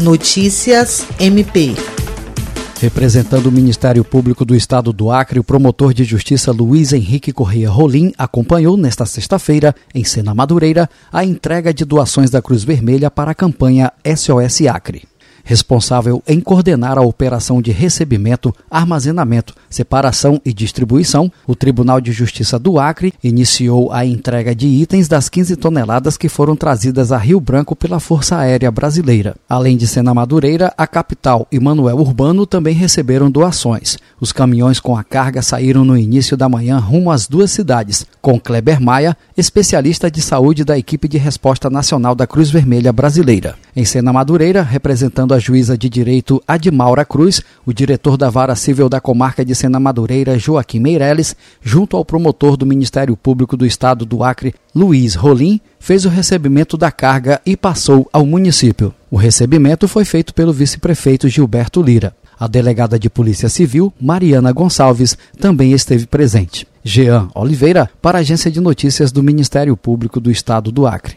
Notícias MP. Representando o Ministério Público do Estado do Acre, o promotor de justiça Luiz Henrique Correia Rolim acompanhou nesta sexta-feira, em Sena Madureira, a entrega de doações da Cruz Vermelha para a campanha SOS Acre responsável em coordenar a operação de recebimento, armazenamento, separação e distribuição, o Tribunal de Justiça do Acre iniciou a entrega de itens das 15 toneladas que foram trazidas a Rio Branco pela Força Aérea Brasileira. Além de Sena Madureira, a capital e Manuel Urbano também receberam doações. Os caminhões com a carga saíram no início da manhã rumo às duas cidades, com Kleber Maia, especialista de saúde da equipe de resposta nacional da Cruz Vermelha Brasileira. Em Sena Madureira, representando a juíza de direito Admaura Cruz, o diretor da Vara Civil da Comarca de Sena Madureira, Joaquim Meirelles, junto ao promotor do Ministério Público do Estado do Acre, Luiz Rolim, fez o recebimento da carga e passou ao município. O recebimento foi feito pelo vice-prefeito Gilberto Lira. A delegada de Polícia Civil, Mariana Gonçalves, também esteve presente. Jean Oliveira, para a Agência de Notícias do Ministério Público do Estado do Acre.